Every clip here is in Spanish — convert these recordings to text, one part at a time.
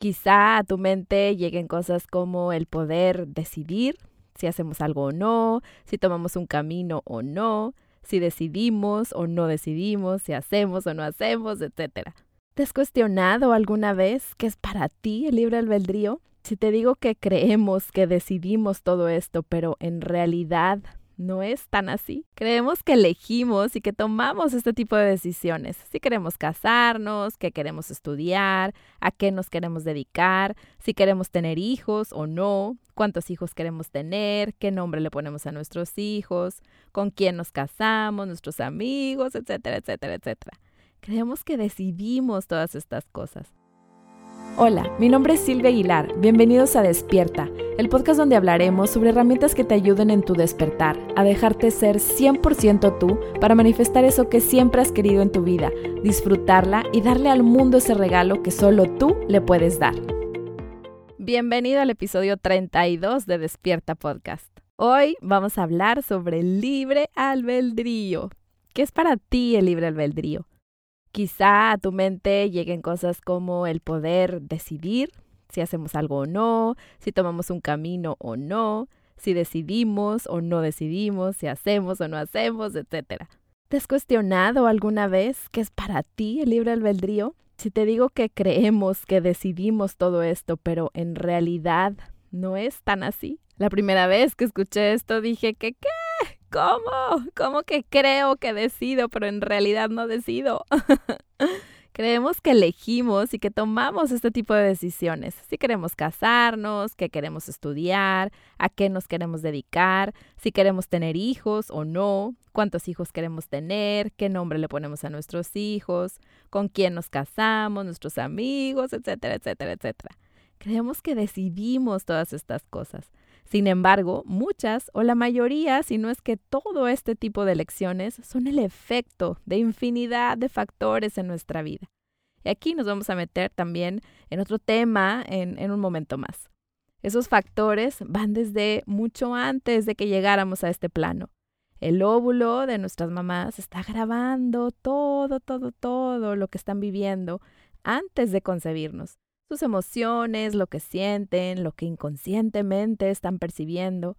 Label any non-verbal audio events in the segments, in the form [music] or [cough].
Quizá a tu mente lleguen cosas como el poder decidir si hacemos algo o no, si tomamos un camino o no, si decidimos o no decidimos, si hacemos o no hacemos, etc. ¿Te has cuestionado alguna vez qué es para ti el libre albedrío? Si te digo que creemos que decidimos todo esto, pero en realidad no es tan así. Creemos que elegimos y que tomamos este tipo de decisiones. Si queremos casarnos, qué queremos estudiar, a qué nos queremos dedicar, si queremos tener hijos o no, cuántos hijos queremos tener, qué nombre le ponemos a nuestros hijos, con quién nos casamos, nuestros amigos, etcétera, etcétera, etcétera. Creemos que decidimos todas estas cosas. Hola, mi nombre es Silvia Aguilar. Bienvenidos a Despierta, el podcast donde hablaremos sobre herramientas que te ayuden en tu despertar, a dejarte ser 100% tú para manifestar eso que siempre has querido en tu vida, disfrutarla y darle al mundo ese regalo que solo tú le puedes dar. Bienvenido al episodio 32 de Despierta Podcast. Hoy vamos a hablar sobre el libre albedrío. ¿Qué es para ti el libre albedrío? Quizá a tu mente lleguen cosas como el poder decidir si hacemos algo o no, si tomamos un camino o no, si decidimos o no decidimos, si hacemos o no hacemos, etc. ¿Te has cuestionado alguna vez qué es para ti el libre albedrío? Si te digo que creemos que decidimos todo esto, pero en realidad no es tan así. La primera vez que escuché esto dije que qué ¿Cómo? ¿Cómo que creo que decido, pero en realidad no decido? [laughs] Creemos que elegimos y que tomamos este tipo de decisiones. Si queremos casarnos, qué queremos estudiar, a qué nos queremos dedicar, si queremos tener hijos o no, cuántos hijos queremos tener, qué nombre le ponemos a nuestros hijos, con quién nos casamos, nuestros amigos, etcétera, etcétera, etcétera. Creemos que decidimos todas estas cosas. Sin embargo, muchas o la mayoría, si no es que todo este tipo de elecciones, son el efecto de infinidad de factores en nuestra vida. Y aquí nos vamos a meter también en otro tema en, en un momento más. Esos factores van desde mucho antes de que llegáramos a este plano. El óvulo de nuestras mamás está grabando todo, todo, todo lo que están viviendo antes de concebirnos sus emociones, lo que sienten, lo que inconscientemente están percibiendo,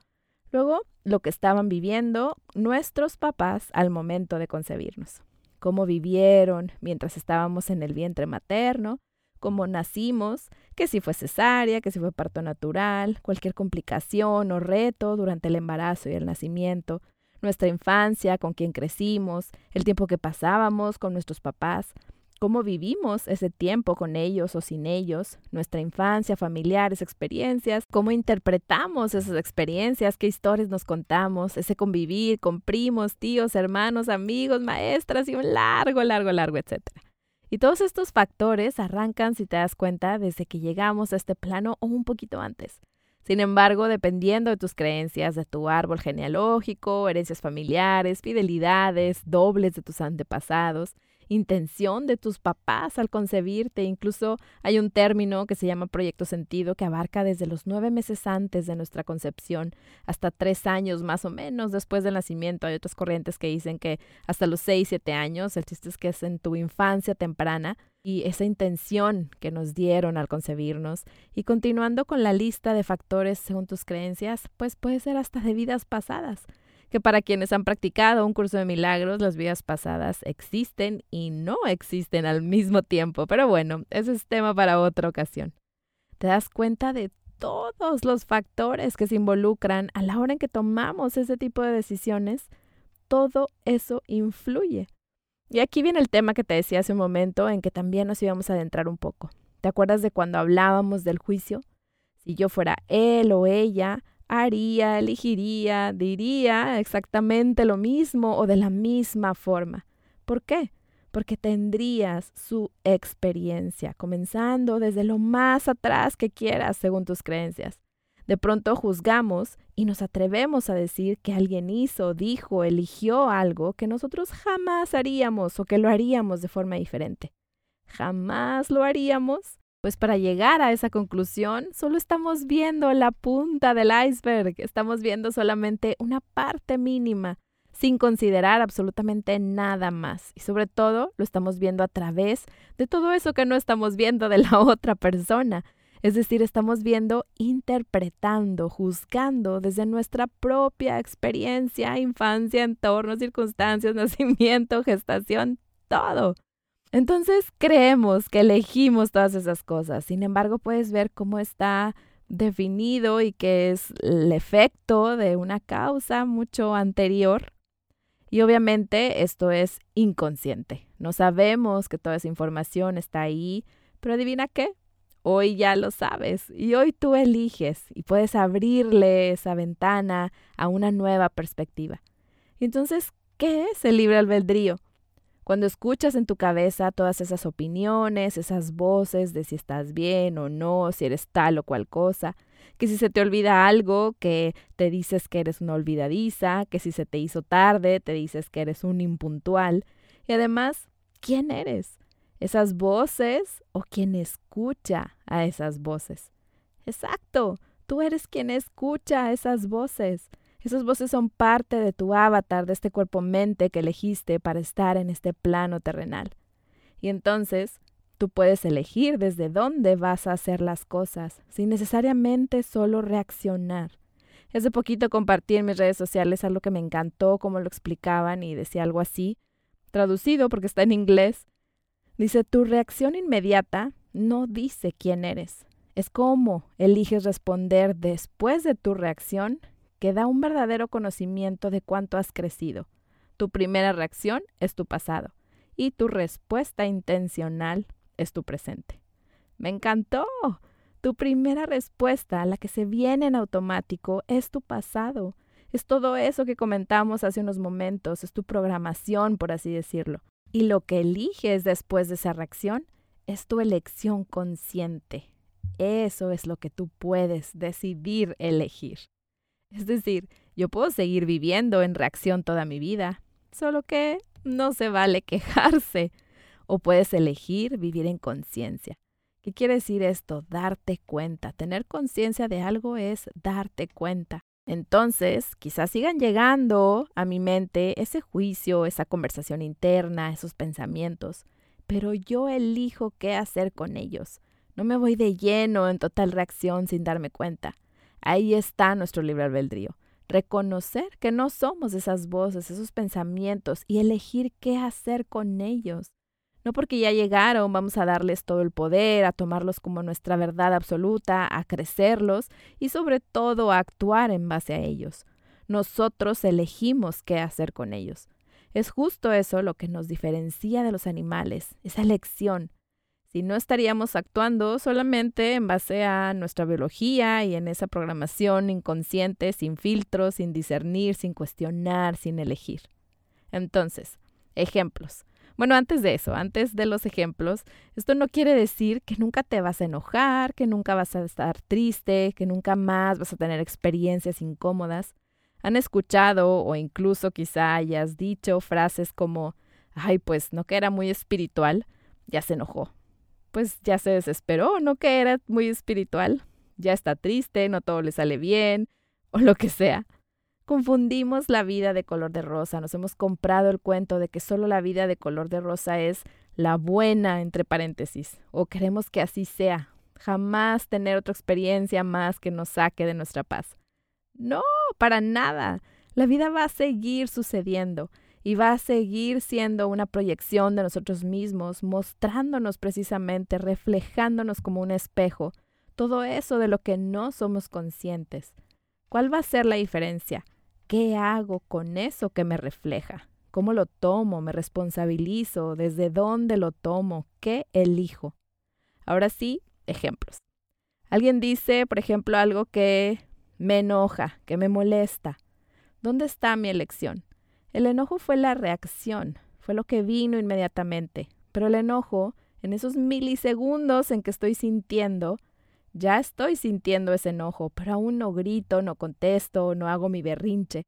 luego lo que estaban viviendo nuestros papás al momento de concebirnos, cómo vivieron mientras estábamos en el vientre materno, cómo nacimos, que si fue cesárea, que si fue parto natural, cualquier complicación o reto durante el embarazo y el nacimiento, nuestra infancia, con quien crecimos, el tiempo que pasábamos con nuestros papás, cómo vivimos ese tiempo con ellos o sin ellos, nuestra infancia, familiares, experiencias, cómo interpretamos esas experiencias, qué historias nos contamos, ese convivir con primos, tíos, hermanos, amigos, maestras y un largo, largo, largo, etcétera. Y todos estos factores arrancan, si te das cuenta, desde que llegamos a este plano o un poquito antes. Sin embargo, dependiendo de tus creencias, de tu árbol genealógico, herencias familiares, fidelidades, dobles de tus antepasados, intención de tus papás al concebirte. Incluso hay un término que se llama proyecto sentido que abarca desde los nueve meses antes de nuestra concepción hasta tres años más o menos después del nacimiento. Hay otras corrientes que dicen que hasta los seis, siete años. El chiste es que es en tu infancia temprana y esa intención que nos dieron al concebirnos. Y continuando con la lista de factores según tus creencias, pues puede ser hasta de vidas pasadas que para quienes han practicado un curso de milagros, las vidas pasadas existen y no existen al mismo tiempo. Pero bueno, ese es tema para otra ocasión. Te das cuenta de todos los factores que se involucran a la hora en que tomamos ese tipo de decisiones. Todo eso influye. Y aquí viene el tema que te decía hace un momento en que también nos íbamos a adentrar un poco. ¿Te acuerdas de cuando hablábamos del juicio? Si yo fuera él o ella, haría, elegiría, diría exactamente lo mismo o de la misma forma. ¿Por qué? Porque tendrías su experiencia, comenzando desde lo más atrás que quieras según tus creencias. De pronto juzgamos y nos atrevemos a decir que alguien hizo, dijo, eligió algo que nosotros jamás haríamos o que lo haríamos de forma diferente. Jamás lo haríamos pues para llegar a esa conclusión, solo estamos viendo la punta del iceberg, estamos viendo solamente una parte mínima, sin considerar absolutamente nada más. Y sobre todo lo estamos viendo a través de todo eso que no estamos viendo de la [laughs] otra persona. Es decir, estamos viendo, interpretando, juzgando desde nuestra propia experiencia, infancia, entorno, circunstancias, [laughs] nacimiento, gestación, todo. Entonces creemos que elegimos todas esas cosas. Sin embargo, puedes ver cómo está definido y que es el efecto de una causa mucho anterior. Y obviamente esto es inconsciente. No sabemos que toda esa información está ahí, pero adivina qué, hoy ya lo sabes y hoy tú eliges y puedes abrirle esa ventana a una nueva perspectiva. Entonces, ¿qué es el libre albedrío? Cuando escuchas en tu cabeza todas esas opiniones, esas voces de si estás bien o no, si eres tal o cual cosa, que si se te olvida algo, que te dices que eres una olvidadiza, que si se te hizo tarde, te dices que eres un impuntual, y además, ¿quién eres? ¿Esas voces o quien escucha a esas voces? Exacto, tú eres quien escucha a esas voces. Esas voces son parte de tu avatar, de este cuerpo-mente que elegiste para estar en este plano terrenal. Y entonces tú puedes elegir desde dónde vas a hacer las cosas, sin necesariamente solo reaccionar. Hace poquito compartí en mis redes sociales algo que me encantó, como lo explicaban, y decía algo así, traducido porque está en inglés. Dice, tu reacción inmediata no dice quién eres. Es cómo eliges responder después de tu reacción que da un verdadero conocimiento de cuánto has crecido. Tu primera reacción es tu pasado y tu respuesta intencional es tu presente. Me encantó. Tu primera respuesta, la que se viene en automático, es tu pasado. Es todo eso que comentamos hace unos momentos, es tu programación, por así decirlo. Y lo que eliges después de esa reacción es tu elección consciente. Eso es lo que tú puedes decidir elegir. Es decir, yo puedo seguir viviendo en reacción toda mi vida, solo que no se vale [laughs] quejarse. O puedes elegir vivir en conciencia. ¿Qué quiere decir esto? Darte cuenta. Tener conciencia de algo es darte cuenta. Entonces, quizás sigan llegando a mi mente ese juicio, esa conversación interna, esos pensamientos, pero yo elijo qué hacer con ellos. No me voy de lleno en total reacción sin darme cuenta. Ahí está nuestro libre albedrío. Reconocer que no somos esas voces, esos pensamientos y elegir qué hacer con ellos. No porque ya llegaron vamos a darles todo el poder, a tomarlos como nuestra verdad absoluta, a crecerlos y sobre todo a actuar en base a ellos. Nosotros elegimos qué hacer con ellos. Es justo eso lo que nos diferencia de los animales, esa elección, si no estaríamos actuando solamente en base a nuestra biología y en esa programación inconsciente, sin filtros, sin discernir, sin cuestionar, sin elegir. Entonces, ejemplos. Bueno, antes de eso, antes de los ejemplos, esto no quiere decir que nunca te vas a enojar, que nunca vas a estar triste, que nunca más vas a tener experiencias incómodas. Han escuchado o incluso quizá hayas dicho frases como, ay, pues no que era muy espiritual, ya se enojó, pues ya se desesperó, no que era muy espiritual, ya está triste, no todo le sale bien, o lo que sea. Confundimos la vida de color de rosa, nos hemos comprado el cuento de que solo la vida de color de rosa es la buena, entre paréntesis, o queremos que así sea, jamás tener otra experiencia más que nos saque de nuestra paz. No, para nada. La vida va a seguir sucediendo y va a seguir siendo una proyección de nosotros mismos, mostrándonos precisamente, reflejándonos como un espejo, todo eso de lo que no somos conscientes. ¿Cuál va a ser la diferencia? ¿Qué hago con eso que me refleja? ¿Cómo lo tomo? ¿Me responsabilizo? ¿Desde dónde lo tomo? ¿Qué elijo? Ahora sí, ejemplos. Alguien dice, por ejemplo, algo que me enoja, que me molesta. ¿Dónde está mi elección? El enojo fue la reacción, fue lo que vino inmediatamente, pero el enojo, en esos milisegundos en que estoy sintiendo, ya estoy sintiendo ese enojo, pero aún no grito, no contesto, no hago mi berrinche.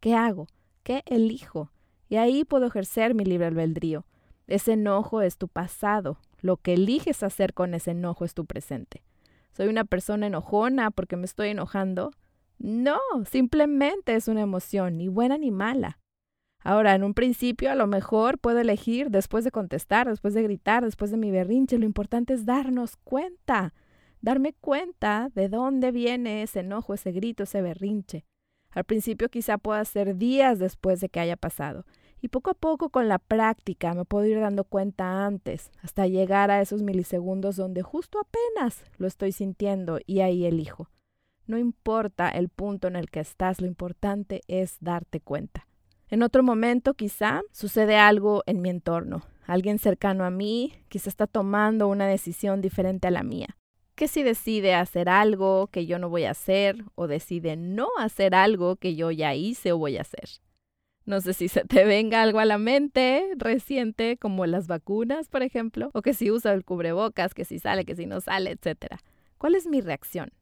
¿Qué hago? ¿Qué elijo? Y ahí puedo ejercer mi libre albedrío. Ese enojo es tu pasado. Lo que eliges hacer con ese enojo es tu presente. ¿Soy una persona enojona porque me estoy enojando? No, simplemente es una emoción, ni buena ni mala. Ahora, en un principio, a lo mejor puedo elegir después de contestar, después de gritar, después de mi berrinche. Lo importante es darnos cuenta, darme cuenta de dónde viene ese enojo, ese grito, ese berrinche. Al principio quizá pueda ser días después de que haya pasado. Y poco a poco con la práctica me puedo ir dando cuenta antes, hasta llegar a esos milisegundos donde justo apenas lo estoy sintiendo y ahí elijo. No importa el punto en el que estás, lo importante es darte cuenta. En otro momento quizá sucede algo en mi entorno. Alguien cercano a mí quizá está tomando una decisión diferente a la mía. Que si decide hacer algo que yo no voy a hacer o decide no hacer algo que yo ya hice o voy a hacer. No sé si se te venga algo a la mente reciente, como las vacunas, por ejemplo, o que si usa el cubrebocas, que si sale, que si no sale, etc. ¿Cuál es mi reacción?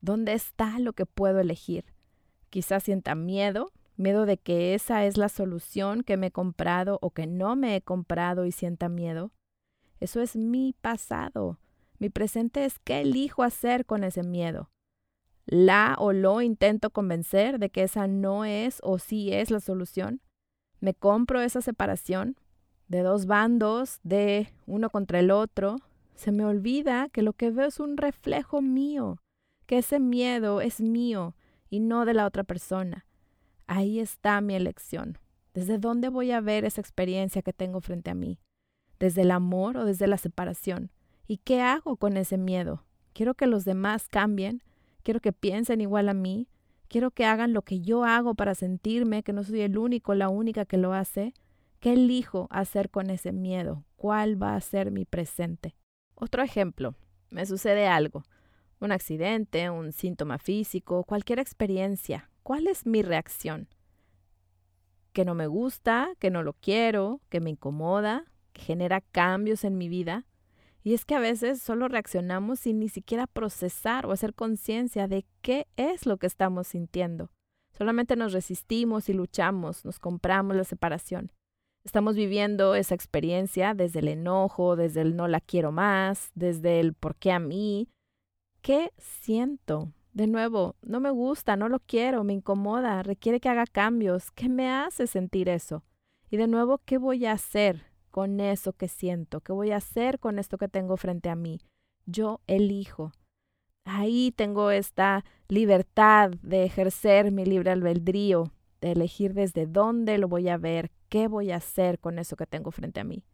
¿Dónde está lo que puedo elegir? Quizás sienta miedo, miedo de que esa es la solución que me he comprado o que no me he comprado y sienta miedo. Eso es mi pasado. Mi presente es qué elijo hacer con ese miedo la o lo intento convencer de que esa no es o sí es la solución. Me compro esa separación de dos bandos, de uno contra el otro. Se me olvida que lo que veo es un reflejo mío, que ese miedo es mío y no de la otra persona. Ahí está mi elección. ¿Desde dónde voy a ver esa experiencia que tengo frente a mí? ¿Desde el amor o desde la separación? ¿Y qué hago con ese miedo? ¿Quiero que los demás cambien? quiero que piensen igual a mí, quiero que hagan lo que yo hago para sentirme que no soy el único, la única que lo hace. ¿Qué elijo hacer con ese miedo? ¿Cuál va a ser mi presente? Otro ejemplo, me sucede algo, un accidente, un síntoma físico, cualquier experiencia. ¿Cuál es mi reacción? ¿Que no me gusta, que no lo quiero, que me incomoda, que genera cambios en mi vida? Y es que a veces solo reaccionamos sin ni siquiera procesar o hacer conciencia de qué es lo que estamos sintiendo. Solamente nos resistimos y luchamos, nos compramos la separación. Estamos viviendo esa experiencia desde el enojo, desde el no la quiero más, desde el por qué a mí. ¿Qué siento? De nuevo, no me gusta, no lo quiero, me incomoda, requiere que haga cambios. ¿Qué me hace sentir eso? Y de nuevo, ¿qué voy a hacer? con eso que siento? ¿Qué voy a hacer con esto que tengo frente a mí? Yo elijo. Ahí tengo esta libertad de ejercer mi libre albedrío, de elegir desde dónde lo voy a ver, qué voy a hacer con eso que tengo frente a mí.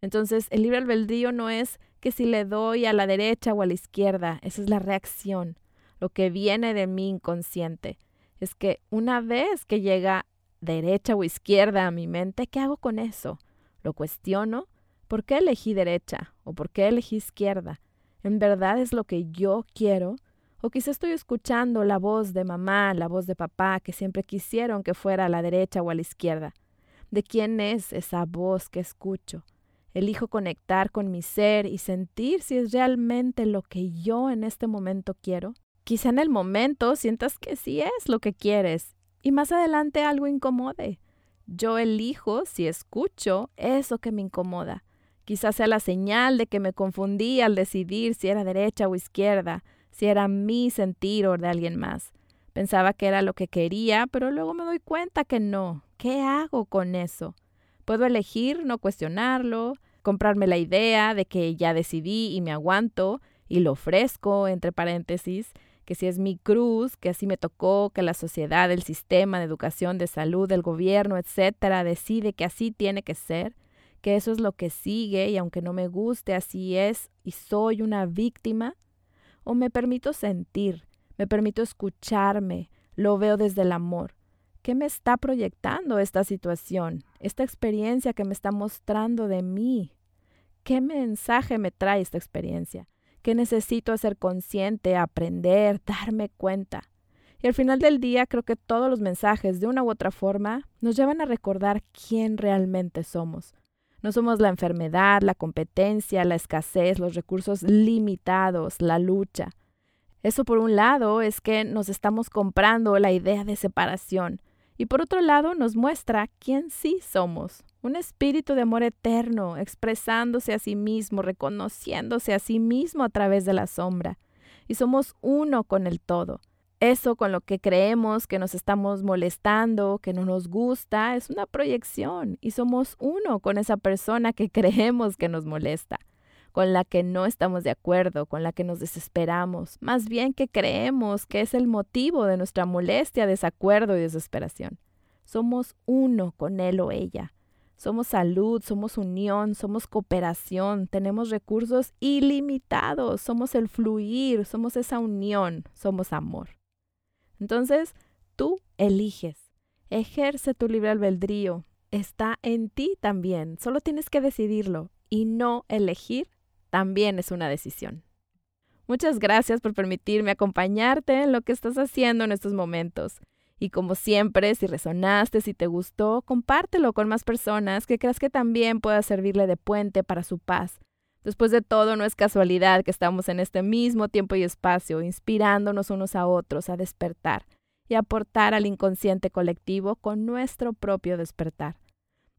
Entonces, el libre albedrío no es que si le doy a la derecha o a la izquierda, esa es la reacción, lo que viene de mi inconsciente. Es que una vez que llega derecha o izquierda a mi mente, ¿qué hago con eso? Lo cuestiono. ¿Por qué elegí derecha? ¿O por qué elegí izquierda? ¿En verdad es lo que yo quiero? ¿O quizá estoy escuchando la voz de mamá, la voz de papá, que siempre quisieron que fuera a la derecha o a la izquierda? ¿De quién es esa voz que escucho? Elijo conectar con mi ser y sentir si es realmente lo que yo en este momento quiero. Quizá en el momento sientas que sí es lo que quieres y más adelante algo incomode. Yo elijo si escucho eso que me incomoda. Quizás sea la señal de que me confundí al decidir si era derecha o izquierda, si era mi sentir o de alguien más. Pensaba que era lo que quería, pero luego me doy cuenta que no. ¿Qué hago con eso? Puedo elegir no cuestionarlo, comprarme la idea de que ya decidí y me aguanto y lo ofrezco, entre paréntesis, que si es mi cruz, que así me tocó, que la sociedad, el sistema de educación, de salud, el gobierno, etcétera, decide que así tiene que ser, que eso es lo que sigue y aunque no me guste, así es y soy una víctima, o me permito sentir, me permito escucharme, lo veo desde el amor. ¿Qué me está proyectando esta situación, esta experiencia que me está mostrando de mí? ¿Qué mensaje me trae esta experiencia? Que necesito ser consciente, aprender, darme cuenta. Y al final del día creo que todos los mensajes, de una u otra forma, nos llevan a recordar quién realmente somos. No somos la enfermedad, la competencia, la escasez, los recursos limitados, la lucha. Eso por un lado es que nos estamos comprando la idea de separación y por otro lado nos muestra quién sí somos, un espíritu de amor eterno, expresándose a sí mismo, reconociéndose a sí mismo a través de la sombra. Y somos uno con el todo. Eso con lo que creemos que nos estamos molestando, que no nos gusta, es una proyección y somos uno con esa persona que [laughs] creemos que nos molesta, con la que no estamos de acuerdo, con la que nos desesperamos, más bien que creemos que es el motivo de nuestra molestia, desacuerdo y desesperación. Somos uno con él o ella. Somos salud, somos unión, somos cooperación, tenemos recursos ilimitados, somos el fluir, somos esa unión, somos amor. Entonces, tú eliges, ejerce tu libre albedrío, está en ti también, solo tienes que decidirlo y no elegir también es una decisión. Muchas gracias por permitirme acompañarte en lo que estás haciendo en estos momentos. Y como siempre, si resonaste, si te gustó, compártelo con más personas que creas que también pueda servirle de puente para su paz. Después de todo, no es casualidad que estamos en este mismo tiempo y espacio, inspirándonos unos a otros a despertar y aportar al inconsciente colectivo con nuestro propio despertar.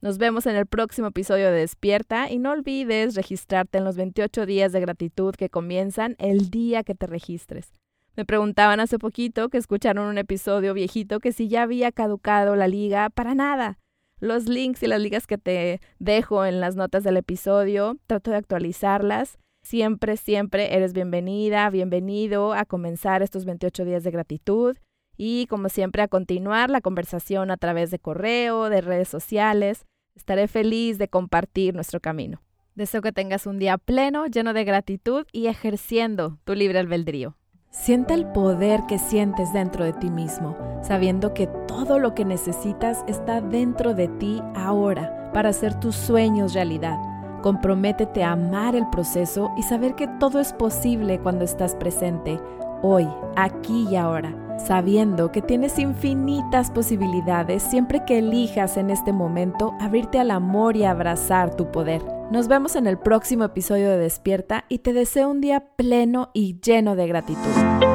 Nos vemos en el próximo episodio de Despierta y no olvides registrarte en los 28 días de gratitud que comienzan el día que te registres. Me preguntaban hace poquito que escucharon un episodio viejito que si ya había caducado la liga, para nada. Los links y las ligas que te dejo en las notas del episodio, trato de actualizarlas. Siempre, siempre eres bienvenida, bienvenido a comenzar estos 28 días de gratitud y como siempre a continuar la conversación a través de correo, de redes sociales. Estaré feliz de compartir nuestro camino. Deseo que tengas un día pleno, lleno de gratitud y ejerciendo tu libre albedrío. Sienta el poder que sientes dentro de ti mismo, sabiendo que todo lo que necesitas está dentro de ti ahora para hacer tus sueños realidad. Comprométete a amar el proceso y saber que todo es posible cuando estás presente, hoy, aquí y ahora, sabiendo que tienes infinitas posibilidades siempre que elijas en este momento abrirte al amor y abrazar tu poder. Nos vemos en el próximo episodio de Despierta y te deseo un día pleno y lleno de gratitud.